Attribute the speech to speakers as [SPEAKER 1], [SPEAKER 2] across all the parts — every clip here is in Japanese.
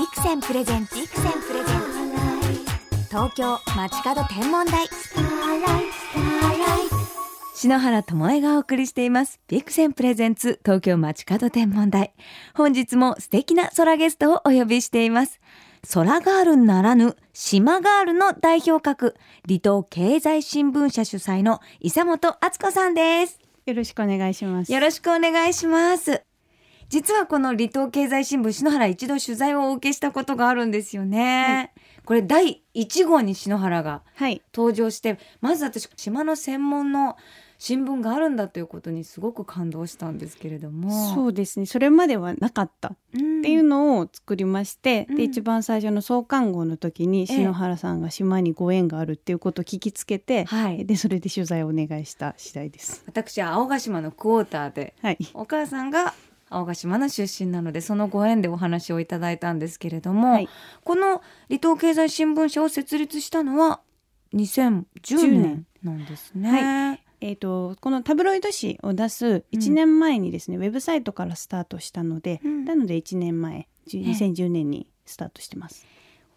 [SPEAKER 1] ビクセンプレゼンツビクセンプレゼンツ。東京街角天文台。
[SPEAKER 2] 篠原智恵がお送りしています。ビクセンプレゼンツ東京街角天文台。本日も素敵な空ゲストをお呼びしています。空ガールならぬ島ガールの代表格。離島経済新聞社主催の伊佐本敦子さんです。
[SPEAKER 3] よろしくお願いします。
[SPEAKER 2] よろしくお願いします実はこの離島経済新聞篠原一度取材をお受けしたことがあるんですよね、これ第1号に篠原が
[SPEAKER 3] はい。
[SPEAKER 2] 登場してまず私島の専門の新聞があるんだということにすごく感動したんですけれども
[SPEAKER 3] そうですね。それまではなかったっ
[SPEAKER 2] うん
[SPEAKER 3] ていうのを作りまして、
[SPEAKER 2] うん
[SPEAKER 3] で一番最初の創刊号の時に
[SPEAKER 2] ええ
[SPEAKER 3] 篠原さんが島にご縁があるっていうことを聞きつけて、
[SPEAKER 2] はい
[SPEAKER 3] でそれで取材をお願いした次第です。
[SPEAKER 2] 私は青ヶ島のクォーターで
[SPEAKER 3] はい。
[SPEAKER 2] お母さんが青ヶ島の出身なのでそのご縁でお話をいただいたんですけれども、
[SPEAKER 3] はい。
[SPEAKER 2] この離島経済新聞社を設立したのは2010
[SPEAKER 3] 10
[SPEAKER 2] 年
[SPEAKER 3] 年
[SPEAKER 2] なんですね。
[SPEAKER 3] えー、とこのタブロイド紙を出す1年前にですね、ウェブサイトからスタートしたので、
[SPEAKER 2] うん。
[SPEAKER 3] なので1年前じゅ
[SPEAKER 2] ええ
[SPEAKER 3] 2010年にスタートしてます。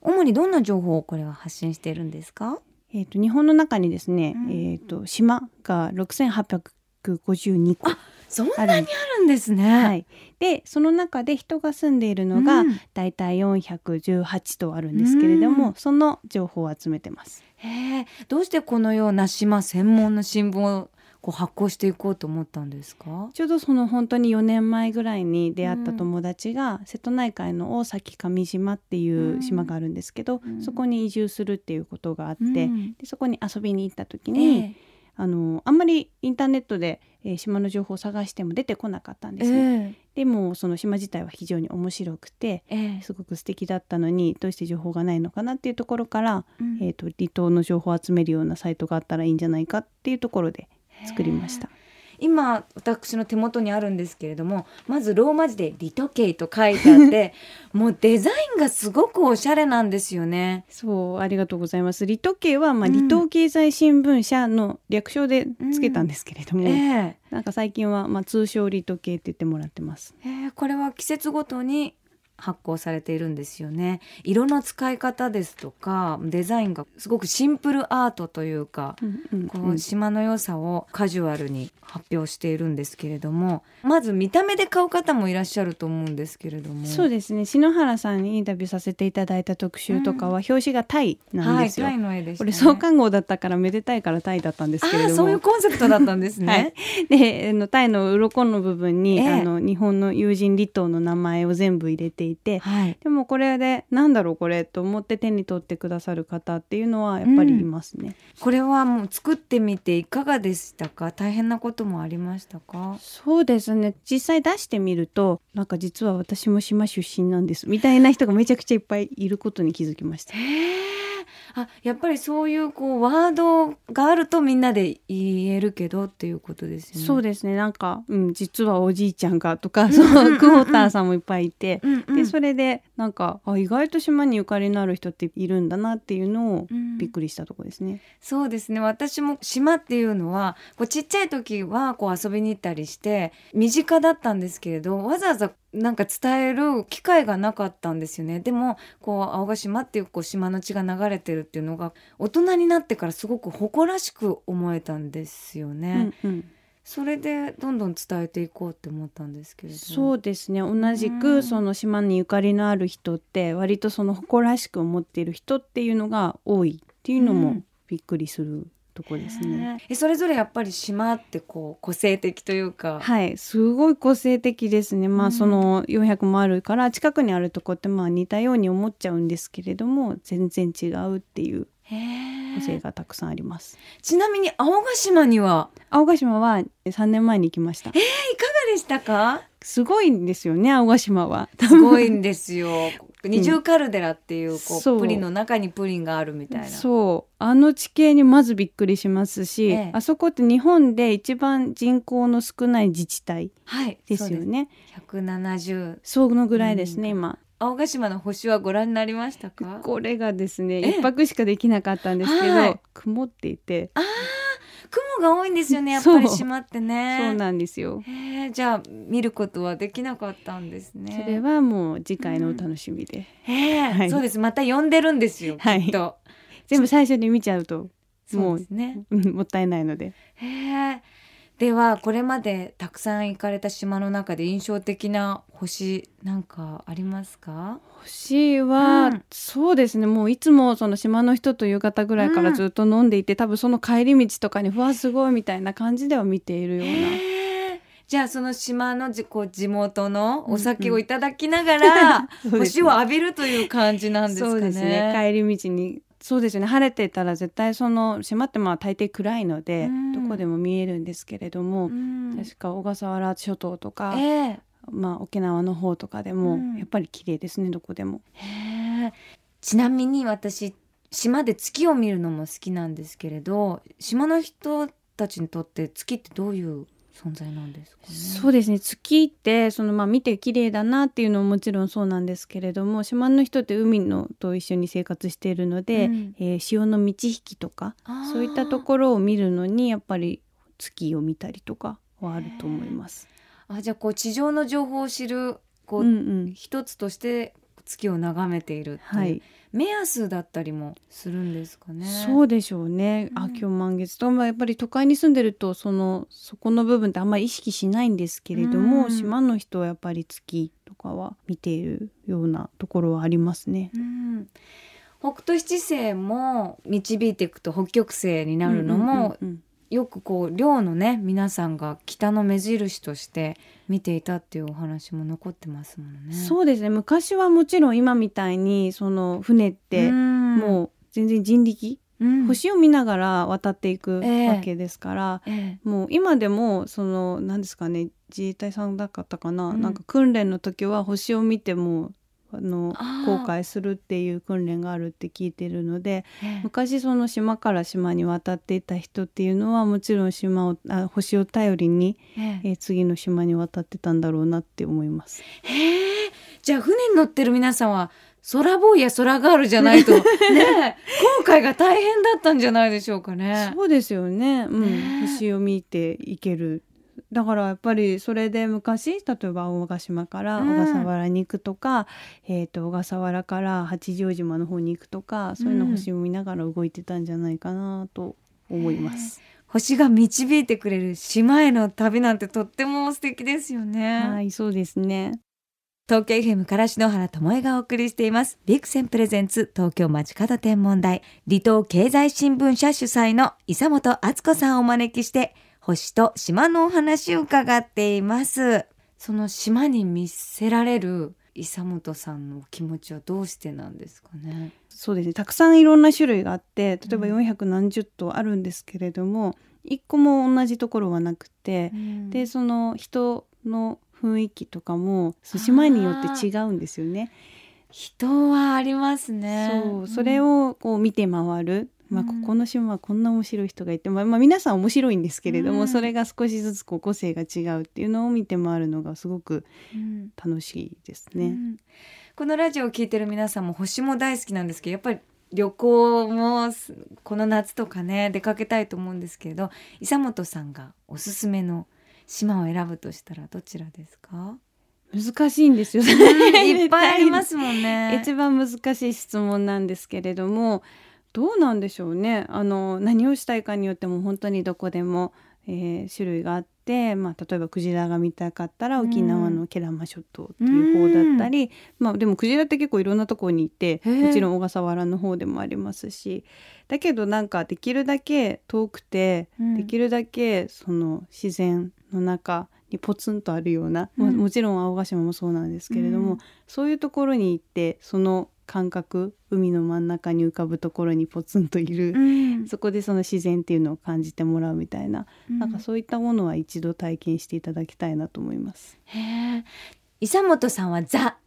[SPEAKER 2] 主にどんな情報をこれは発信しているんですか？
[SPEAKER 3] えー、と日本の中にですね、
[SPEAKER 2] うん。
[SPEAKER 3] えー、と島が6852個
[SPEAKER 2] そんなにあるんですね。
[SPEAKER 3] はい、でその中で人が住んでいるのが、
[SPEAKER 2] うん。
[SPEAKER 3] だいたい418とあるんですけれども、
[SPEAKER 2] うん。
[SPEAKER 3] その情報を集めてます。
[SPEAKER 2] へえ、どうしてこのような島専門の新聞をこう発行していこうと思ったんですか？
[SPEAKER 3] ちょうどその本当に4年前ぐらいに出会った友達が、瀬戸内海の大崎上島っていう島があるんですけど、
[SPEAKER 2] うん。
[SPEAKER 3] そこに移住するっていうことがあって、
[SPEAKER 2] うん。
[SPEAKER 3] でそこに遊びに行った時
[SPEAKER 2] え
[SPEAKER 3] に、
[SPEAKER 2] え
[SPEAKER 3] あのあんまりインターネットで、えー島の情報を探しても出てこなかったんですね。
[SPEAKER 2] え
[SPEAKER 3] でもその島自体は非常に面白くて
[SPEAKER 2] えええ
[SPEAKER 3] すごく素敵だったのにどうして情報がないのかなっていうところから、
[SPEAKER 2] うん
[SPEAKER 3] えー、と離島の情報を集めるようなサイトがあったらいいんじゃないかっていうところで作りました。
[SPEAKER 2] 今私の手元にあるんですけれどもまずローマ字で「リトケイ」と書いてあって もうデザインがすごくおしゃれなんですよね。
[SPEAKER 3] そうありがとうございます。離島系は、まあ、
[SPEAKER 2] うん
[SPEAKER 3] 離島経済新聞社の略称でつけたんですけれども、
[SPEAKER 2] ええ
[SPEAKER 3] なんか最近は、まあ、通称離島系って言ってもらってます。
[SPEAKER 2] ええこれは季節ごとに発行されているんですよね。色の使い方ですとかデザインがすごくシンプルアートというか、
[SPEAKER 3] うんうん
[SPEAKER 2] こう島の良さをカジュアルに発表しているんですけれどもまず見た目で買う方もいらっしゃると思うんですけれども。
[SPEAKER 3] そうですね。篠原さんにインタビューさせていただいた特集とかは、表紙がタイなんですよ。
[SPEAKER 2] はい、タイの絵でした、ね、
[SPEAKER 3] これ創刊号だったからめでたいからタイだったんですけれども。
[SPEAKER 2] そういうコンセプトだったんですね。
[SPEAKER 3] はい、であのタイの鱗の部分に、
[SPEAKER 2] ええ。
[SPEAKER 3] あの日本の友人離島の名前を全部入れていて、
[SPEAKER 2] はい。
[SPEAKER 3] でもこれでなんだろうこれと思って手に取ってくださる方っていうのはやっぱりいますね。
[SPEAKER 2] これはもう作ってみていかがでしたか？大変なこともありましたか？
[SPEAKER 3] そうですね。実際出してみるとなんか実は私も島出身なんですみたいな人がめちゃくちゃいっぱいいることに気づきました。
[SPEAKER 2] あやっぱりそういうこうワードがあるとみんなで言えるけどっていうことですよね。
[SPEAKER 3] そうですね。なんか、うん、実はおじいちゃんがとか、
[SPEAKER 2] ん
[SPEAKER 3] そクォーターさんもいっぱいいて、
[SPEAKER 2] うんうん。
[SPEAKER 3] でそれでなんかあ意外と島にゆかりのある人っているんだなっていうのを
[SPEAKER 2] うん。
[SPEAKER 3] びっくりしたところですね。
[SPEAKER 2] そうですね。私も島っていうのはこうちっちゃい時はこう遊びに行ったりして身近だったんですけれどわざわざなんか伝える機会がなかったんですよね。でもこう青ヶ島っていうこう島の血が流れてるっていうのが大人になってからすごく誇らしく思えたんですよね、
[SPEAKER 3] うんうん。
[SPEAKER 2] それでどんどん伝えていこうって思ったんですけれど
[SPEAKER 3] そうですね。同じ
[SPEAKER 2] うん。
[SPEAKER 3] くその島にゆかりのある人って割とその誇らしく思っている人っていうのが多いっていうのも
[SPEAKER 2] うん。
[SPEAKER 3] びっくりするとこですね。
[SPEAKER 2] えそれぞれやっぱり島ってこう個性的というか、
[SPEAKER 3] はい。すごい個性的ですね。ま
[SPEAKER 2] うん。
[SPEAKER 3] あその400もあるから近くにあるとこってまあ似たように思っちゃうんですけれども全然違うっていう個性がたくさんあります。
[SPEAKER 2] ちなみに青ヶ島には？
[SPEAKER 3] 青ヶ島は3年前に行きました。
[SPEAKER 2] いかがでしたか？
[SPEAKER 3] すごいんですよね青ヶ島は。
[SPEAKER 2] すごいんですよ。二重カルデラっていうこう
[SPEAKER 3] そう。
[SPEAKER 2] プリンの中にプリンがあるみたいな。
[SPEAKER 3] そう。あの地形にまずびっくりしますし、
[SPEAKER 2] ええ。
[SPEAKER 3] あそこって日本で一番人口の少ない自治体
[SPEAKER 2] はい
[SPEAKER 3] です。よね。
[SPEAKER 2] そうです170
[SPEAKER 3] そのぐらいですね、
[SPEAKER 2] うん。
[SPEAKER 3] 今
[SPEAKER 2] 青ヶ島の星はご覧になりましたか？
[SPEAKER 3] これがですね
[SPEAKER 2] ええ。
[SPEAKER 3] 一泊しかできなかったんですけど、
[SPEAKER 2] はい。
[SPEAKER 3] 曇っていて。
[SPEAKER 2] 雲が多いんですよねやっぱり島ってね。
[SPEAKER 3] そうなんですよ。
[SPEAKER 2] じゃあ見ることはできなかったんですね。
[SPEAKER 3] それはもう次回のお楽しみで、
[SPEAKER 2] へえ、
[SPEAKER 3] はい。
[SPEAKER 2] そうです。また呼んでるんですよ、
[SPEAKER 3] はい。
[SPEAKER 2] きっと。
[SPEAKER 3] 全部最初に見ちゃうと
[SPEAKER 2] そうですね。
[SPEAKER 3] うんもったいないので。
[SPEAKER 2] へえではこれまでたくさん行かれた島の中で印象的な星なんかありますか？
[SPEAKER 3] 星は、
[SPEAKER 2] うん。
[SPEAKER 3] そうですね。もういつもその島の人と夕方ぐらいからずっと飲んでいて、多分その帰り道とかにうわすごいみたいな感じでは見ているような。
[SPEAKER 2] じゃあその島のじこう地元のお酒をいただきながら、星を浴びるという感じなんですかね。
[SPEAKER 3] そうですね。帰り道にそうですね。晴れてたら絶対その島ってまあ大抵暗いので、
[SPEAKER 2] うん。
[SPEAKER 3] どこでも見えるんですけれども、
[SPEAKER 2] うん。
[SPEAKER 3] 確か小笠原諸島とか、
[SPEAKER 2] ええ
[SPEAKER 3] まあ、沖縄の方とかでも、
[SPEAKER 2] うん。
[SPEAKER 3] やっぱり綺麗ですねどこでも。
[SPEAKER 2] ちなみに私島で月を見るのも好きなんですけれど島の人たちにとって月ってどういう存在なんですかね。
[SPEAKER 3] そうですね。月ってそのまあ見て綺麗だなっていうのももちろんそうなんですけれども島の人って海のと一緒に生活しているので、
[SPEAKER 2] うん。
[SPEAKER 3] えー潮の満ち引きとかそういったところを見るのにやっぱり月を見たりとかはあると思います。
[SPEAKER 2] あじゃあこう地上の情報を知るこう、
[SPEAKER 3] うんうん。
[SPEAKER 2] 一つとして月を眺めている
[SPEAKER 3] はい、
[SPEAKER 2] 目安だったりもするんですかね。
[SPEAKER 3] そうでしょうね。あ
[SPEAKER 2] うん
[SPEAKER 3] 今日満月とまあやっぱり都会に住んでるとそのそこの部分ってあんまり意識しないんですけれども、
[SPEAKER 2] うん
[SPEAKER 3] 島の人はやっぱり月とかは見ているようなところはありますね。
[SPEAKER 2] うん北斗七星も導いていくと北極星になるのも、
[SPEAKER 3] うん
[SPEAKER 2] よくこう寮のね皆さんが北の目印として見ていたっていうお話も残ってますもんね。
[SPEAKER 3] そうですね。昔はもちろん今みたいにその船っても
[SPEAKER 2] も
[SPEAKER 3] う全然人力、
[SPEAKER 2] う、うん。
[SPEAKER 3] 星を見ながら渡っていく
[SPEAKER 2] ええ。
[SPEAKER 3] わけですから、
[SPEAKER 2] ええ。
[SPEAKER 3] もう今でもその何ですかね自衛隊さんだったかな、
[SPEAKER 2] うん。
[SPEAKER 3] なんか訓練の時は星を見てもあの航海するっていう訓練があるって聞いてるので
[SPEAKER 2] ええ。
[SPEAKER 3] 昔その島から島に渡っていた人っていうのはもちろん島をあ星を頼りに、
[SPEAKER 2] え
[SPEAKER 3] 次の島に渡ってたんだろうなって思います。
[SPEAKER 2] へえ。じゃあ船に乗ってる皆さんは空ボーイや空ガールじゃないと ねえ今回が大変だったんじゃないでしょうかね。
[SPEAKER 3] そうですよね、うん。星を見ていけるだからやっぱりそれで昔例えば大ヶ島から
[SPEAKER 2] うん
[SPEAKER 3] 小笠原に行くとか、えー、と小笠原から八丈島の方に行くとかそういうの
[SPEAKER 2] うん
[SPEAKER 3] 星を見ながら動いてたんじゃないかなと思います。
[SPEAKER 2] 星が導いてくれる島への旅なんてとっても素敵ですよね。
[SPEAKER 3] はいそうですね
[SPEAKER 2] 東京 FM から篠原智恵がお送りしていますビクセンプレゼンツ東京街角天文台離島経済新聞社主催の伊佐本敦子さんをお招きして星と島のお話を伺っています。その島に見せられる伊佐本さんのお気持ちはどうしてなんですかね？
[SPEAKER 3] そうですね。たくさんいろんな種類があって例えば
[SPEAKER 2] うん。
[SPEAKER 3] 400何十頭あるんですけれども、一個も同じところはなくて、でその人の雰囲気とかも島によって違うんですよね。
[SPEAKER 2] 人はありますね。
[SPEAKER 3] そうそれ
[SPEAKER 2] を
[SPEAKER 3] をこう見て回る、まあ、
[SPEAKER 2] うん
[SPEAKER 3] ここの島はこんな面白い人がいて、まあまあ、皆さん面白いんですけれども、
[SPEAKER 2] うん
[SPEAKER 3] それが少しずつこう個性が違うっていうのを見て回るのがすごく
[SPEAKER 2] うん
[SPEAKER 3] 楽しいですね。
[SPEAKER 2] うんこのラジオを聞いてる皆さんも星も大好きなんですけどやっぱり旅行もすこの夏とかね出かけたいと思うんですけれど伊佐本さんがおすすめの島を選ぶとしたらどちらですか？
[SPEAKER 3] 難しいんですよ。
[SPEAKER 2] いっぱいありますもんね。
[SPEAKER 3] 一番難しい質問なんですけれどもどうなんでしょうね。あの何をしたいかによっても本当にどこでも、えー種類があって、まあ、例えばクジラが見たかったら沖縄の慶良間諸島っていう方だったり、まあ、でもクジラって結構いろんなところにいてもちろん小笠原の方でもありますしだけどなんかできるだけ遠くて、
[SPEAKER 2] うん。
[SPEAKER 3] できるだけその自然の中にポツンとあるような、も
[SPEAKER 2] うん。
[SPEAKER 3] もちろん青ヶ島もそうなんですけれども、
[SPEAKER 2] うん。
[SPEAKER 3] そういうところに行ってその感覚海の真ん中に浮かぶところにポツンといる、
[SPEAKER 2] うん。
[SPEAKER 3] そこでその自然っていうのを感じてもらうみたいな、なんかそういったものは一度体験していただきたいなと思います。
[SPEAKER 2] 伊佐本さんはザ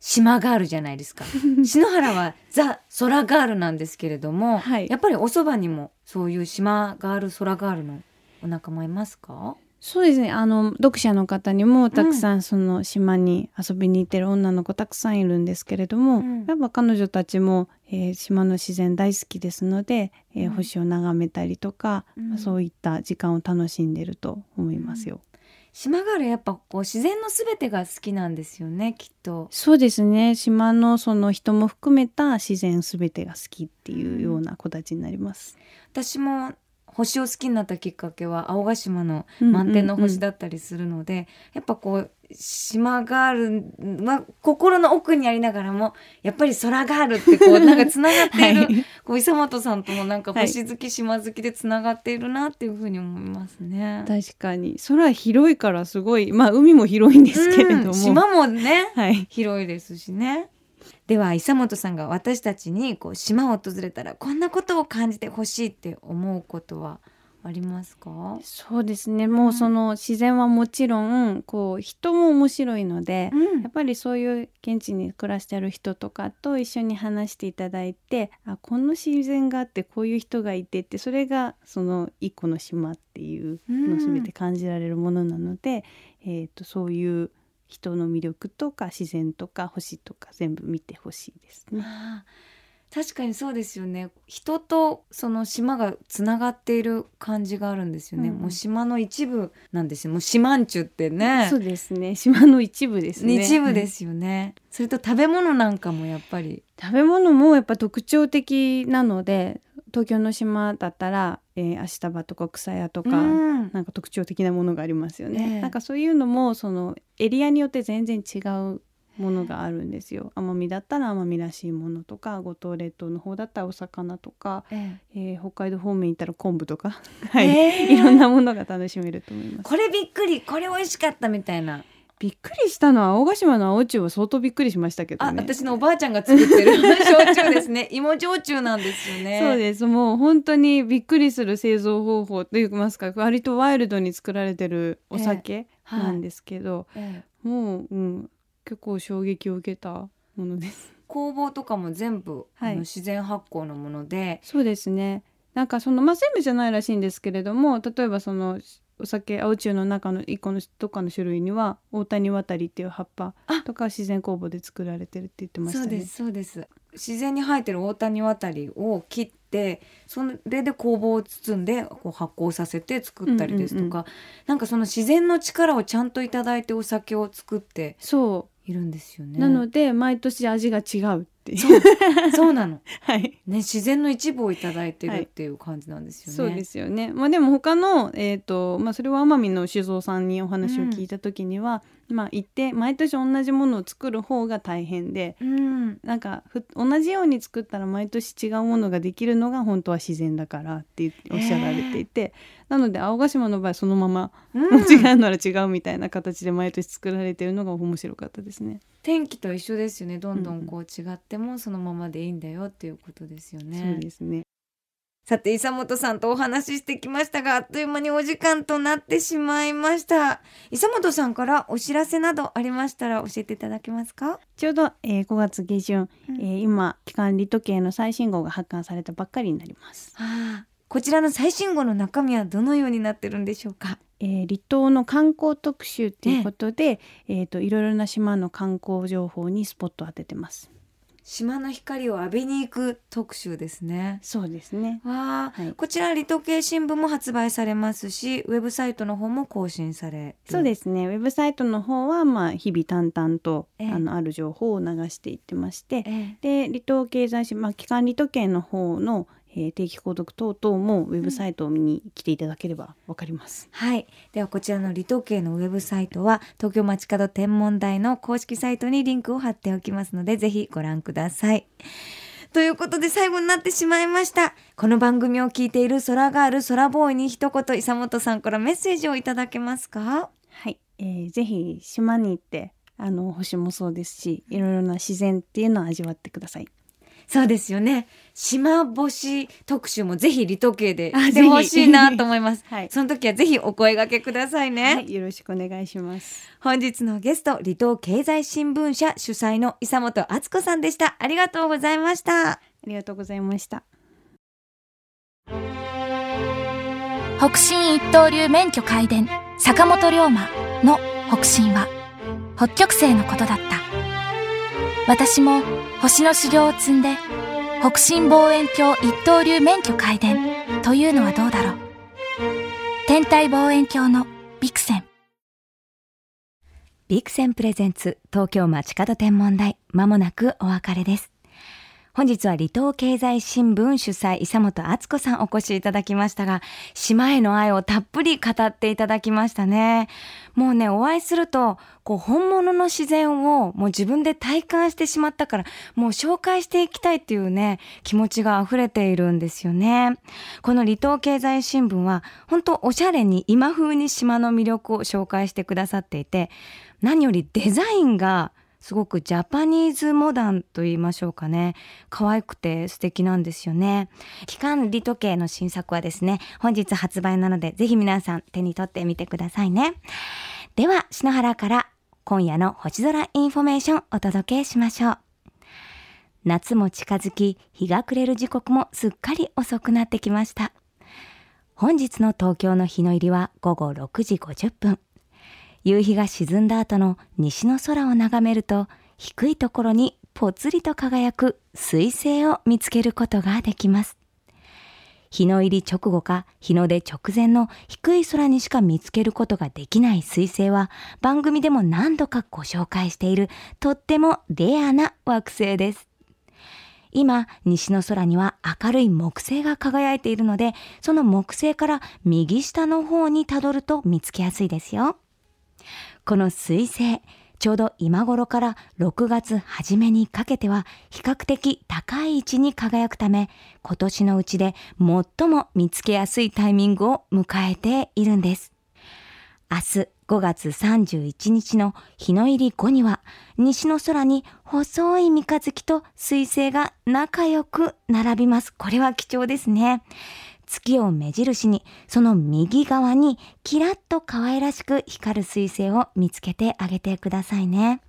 [SPEAKER 2] 島ガールじゃないですか。篠原はザ空ガールなんですけれども、
[SPEAKER 3] はい。
[SPEAKER 2] やっぱりおそばにもそういう島ガール空ガールのお仲間いますか？
[SPEAKER 3] そうですね。あの読者の方にもたくさんその島に遊びに行ってる女の子たくさんいるんですけれども、
[SPEAKER 2] うん。
[SPEAKER 3] やっぱ彼女たちも、えー島の自然大好きですので、えー
[SPEAKER 2] うん。
[SPEAKER 3] 星を眺めたりとか、
[SPEAKER 2] うん。
[SPEAKER 3] まあそういった時間を楽しんでると思いますよ。
[SPEAKER 2] 島があるやっぱこう自然のすべてが好きなんですよねきっと。
[SPEAKER 3] そうですね。島のその人も含めた自然すべてが好きっていうような子たちになります。
[SPEAKER 2] 私も星を好きになったきっかけは青ヶ島の満天の星だったりするので、やっぱこう島があるは心の奥にありながらもやっぱり空があるってこう なんかつながっている、
[SPEAKER 3] はい。
[SPEAKER 2] こう伊佐本さんともなんか
[SPEAKER 3] はい。
[SPEAKER 2] 星好き、島好きでつながっているなっていうふうに思いますね。
[SPEAKER 3] 確かに。空広いからすごいまあ海も広いんですけれども、
[SPEAKER 2] うん島もね
[SPEAKER 3] はい。
[SPEAKER 2] 広いですしね。では伊佐本さんが私たちにこう島を訪れたらこんなことを感じてほしいって思うことはありますか？
[SPEAKER 3] そうですねもうその自然はもちろんこう人も面白いので、
[SPEAKER 2] うん
[SPEAKER 3] やっぱりそういう現地に暮らしてる人とかと一緒に話していただいてあこの自然があってこういう人がいてってそれがその一個の島っていうのを全て感じられるものなので、えー、とそういう人の魅力とか自然とか星とか全部見てほしいですね。
[SPEAKER 2] 確かにそうですよね。人とその島がつながっている感じがあるんですよね、
[SPEAKER 3] うんうん。
[SPEAKER 2] もう島の一部なんですよ。もう島んちゅってね。
[SPEAKER 3] そうですね。島の一部ですね。
[SPEAKER 2] 一部ですよね、それと食べ物なんかもやっぱり。
[SPEAKER 3] 食べ物もやっぱ特徴的なので東京の島だったら、えー、足束とか草屋とか、
[SPEAKER 2] うん
[SPEAKER 3] なんか特徴的なものがありますよね。
[SPEAKER 2] ええ
[SPEAKER 3] なんかそういうのもそのエリアによって全然違うものがあるんですよ。奄美だったら奄美らしいものとか五島列島の方だったらお魚とか、
[SPEAKER 2] ええ
[SPEAKER 3] えー北海道方面行ったら昆布とか、はい
[SPEAKER 2] ええ
[SPEAKER 3] いろんなものが楽しめると思います。
[SPEAKER 2] これびっくりこれ美味しかったみたいな
[SPEAKER 3] びっくりしたのは青ヶ島の青中は相当びっくりしましたけど
[SPEAKER 2] あ、
[SPEAKER 3] ね。
[SPEAKER 2] 私のおばあちゃんが作ってる 焼酎ですね。芋焼酎なんですよね。
[SPEAKER 3] そうです。もう本当にびっくりする製造方法といいますか割とワイルドに作られてるお酒
[SPEAKER 2] はい。
[SPEAKER 3] なんですけど、
[SPEAKER 2] ええ。
[SPEAKER 3] もう、うん、結構衝撃を受けたものです。
[SPEAKER 2] 工房とかも全部、
[SPEAKER 3] はい。
[SPEAKER 2] あの自然発酵のもので。
[SPEAKER 3] そうですね。なんかそのまあ全部じゃないらしいんですけれども例えばそのお酒青中の中の一個のどっかの種類には大谷渡りっていう葉っぱとか自然酵母で作られてるって言ってましたね。
[SPEAKER 2] そうですそうです。自然に生えてる大谷渡りを切ってそれで工房を包んでこう発酵させて作ったりですとか、
[SPEAKER 3] うん
[SPEAKER 2] なんかその自然の力をちゃんといただいてお酒を作って
[SPEAKER 3] そ
[SPEAKER 2] いるんですよ
[SPEAKER 3] う、
[SPEAKER 2] ね。
[SPEAKER 3] なので毎年味が違うっていう。
[SPEAKER 2] そうなの、
[SPEAKER 3] はい
[SPEAKER 2] ね、自然の一部をいただいてるっていう感じなんですよね。
[SPEAKER 3] そうですよね。まあでも他のえっ、とまあそれは奄美の酒造さんにお話を聞いた時には、まあ行って毎年同じものを作る方が大変で。
[SPEAKER 2] うん、
[SPEAKER 3] なんかふ同じように作ったら毎年違うものができるのが本当は自然だからっておっしゃられていて、なので青ヶ島の場合そのまま、
[SPEAKER 2] うん
[SPEAKER 3] 違うなら違うみたいな形で毎年作られてるのが面白かったですね。
[SPEAKER 2] 天気と一緒ですよねどんど
[SPEAKER 3] うんうん
[SPEAKER 2] んこう違ってもそのままでいいんだよっていうことですよね。
[SPEAKER 3] そうですね。
[SPEAKER 2] さて、伊佐本さんとお話ししてきましたが、あっという間にお時間となってしまいました。伊佐本さんからお知らせなどありましたら教えていただけますか？
[SPEAKER 3] ちょうど、えー5月下旬、
[SPEAKER 2] うん
[SPEAKER 3] えー今期間利時計の最新号が発刊されたばっかりになります。
[SPEAKER 2] はあ、こちらの最新号の中身はどのようになってるんでしょうか？
[SPEAKER 3] えー離島の観光特集っていうことで、えーといろいろな島の観光情報にスポットを当ててます。
[SPEAKER 2] 島の光を浴びに行く特集ですね。
[SPEAKER 3] そうですね。
[SPEAKER 2] わあ、
[SPEAKER 3] はい
[SPEAKER 2] こちら離島系新聞も発売されますし、ウェブサイトの方も更新される
[SPEAKER 3] そうですね。ウェブサイトの方はまあ日々淡々と、
[SPEAKER 2] ええ
[SPEAKER 3] あのある情報を流していってまして、
[SPEAKER 2] ええ
[SPEAKER 3] で離島経済誌まあ機関離島系の方の、えー定期購読等々もウェブサイトを見に来ていただければわかります。
[SPEAKER 2] はい。ではこちらの離島系のウェブサイトは東京街角天文台の公式サイトにリンクを貼っておきますのでぜひご覧ください。ということで最後になってしまいました。この番組を聞いている空ガール空ボーイに一言伊佐本さんからメッセージをいただけますか？
[SPEAKER 3] はい、えーぜひ島に行ってあの星もそうですしいろいろな自然っていうのを味わってください。
[SPEAKER 2] そうですよね。島星特集もぜひ離島系で
[SPEAKER 3] あ
[SPEAKER 2] してほしいなと思います。
[SPEAKER 3] はい
[SPEAKER 2] その時はぜひお声掛けくださいね。
[SPEAKER 3] はい、よろしくお願いします。
[SPEAKER 2] 本日のゲスト離島経済新聞社主催の伊佐本敦子さんでしたありがとうございました
[SPEAKER 3] ありがとうございました。
[SPEAKER 1] 北進一刀流免許開伝坂本龍馬の北進は北極星のことだった私も星の修行を積んで北進望遠鏡一刀流免許開伝というのはどうだろう？天体望遠鏡のビクセン。
[SPEAKER 2] ビクセンプレゼンツ東京街角天文台。まもなくお別れです。本日は離島経済新聞主催、伊佐本敦子さんお越しいただきましたが、島への愛をたっぷり語っていただきましたね。もうね、お会いすると、こう、本物の自然をもう自分で体感してしまったから、もう紹介していきたいっていうね、気持ちが溢れているんですよね。この離島経済新聞は、本当おしゃれに今風に島の魅力を紹介してくださっていて、何よりデザインがすごくジャパニーズモダンと言いましょうかね。可愛くて素敵なんですよね。季刊リトケイの新作はですね、本日発売なので、ぜひ皆さん手に取ってみてくださいね。では、篠原から今夜の星空インフォメーションお届けしましょう。夏も近づき、日が暮れる時刻もすっかり遅くなってきました。本日の東京の日の入りは午後6時50分。夕日が沈んだ後の西の空を眺めると低いところにぽつりと輝く彗星を見つけることができます。日の入り直後か日の出直前の低い空にしか見つけることができない彗星は番組でも何度かご紹介しているとってもレアな惑星です。今、西の空には明るい木星が輝いているので、その木星から右下の方にたどると見つけやすいですよ。この彗星、ちょうど今頃から6月初めにかけては比較的高い位置に輝くため、今年のうちで最も見つけやすいタイミングを迎えているんです。明日5月31日の日の入り後には、西の空に細い三日月と彗星が仲良く並びます。これは貴重ですね。月を目印に、その右側にキラッと可愛らしく光る彗星を見つけてあげてくださいね。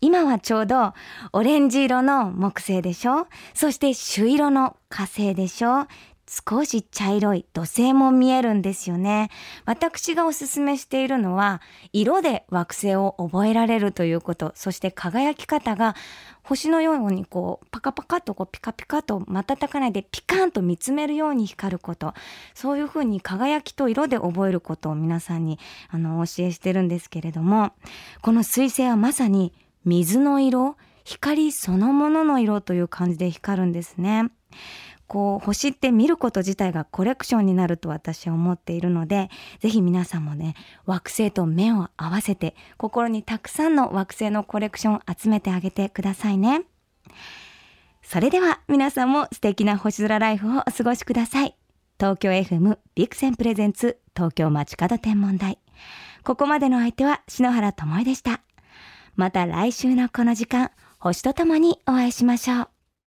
[SPEAKER 2] 今はちょうどオレンジ色の木星でしょ？そして朱色の火星でしょ？少し茶色い土星も見えるんですよね。私がおすすめしているのは、色で惑星を覚えられるということ、そして輝き方が星のようにこう、パカパカとこうピカピカと瞬かないでピカンと見つめるように光ること、そういうふうに輝きと色で覚えることを皆さんにあの、教えしてるんですけれども、この彗星はまさに水の色、光そのものの色という感じで光るんですね。こう星って見ること自体がコレクションになると私は思っているのでぜひ皆さんもね惑星と目を合わせて心にたくさんの惑星のコレクションを集めてあげてくださいね。それでは皆さんも素敵な星空ライフをお過ごしください。東京 FM ビクセンプレゼンツ東京街角天文台。ここまでの相手は篠原智恵でした。また来週のこの時間星とともにお会いしましょう。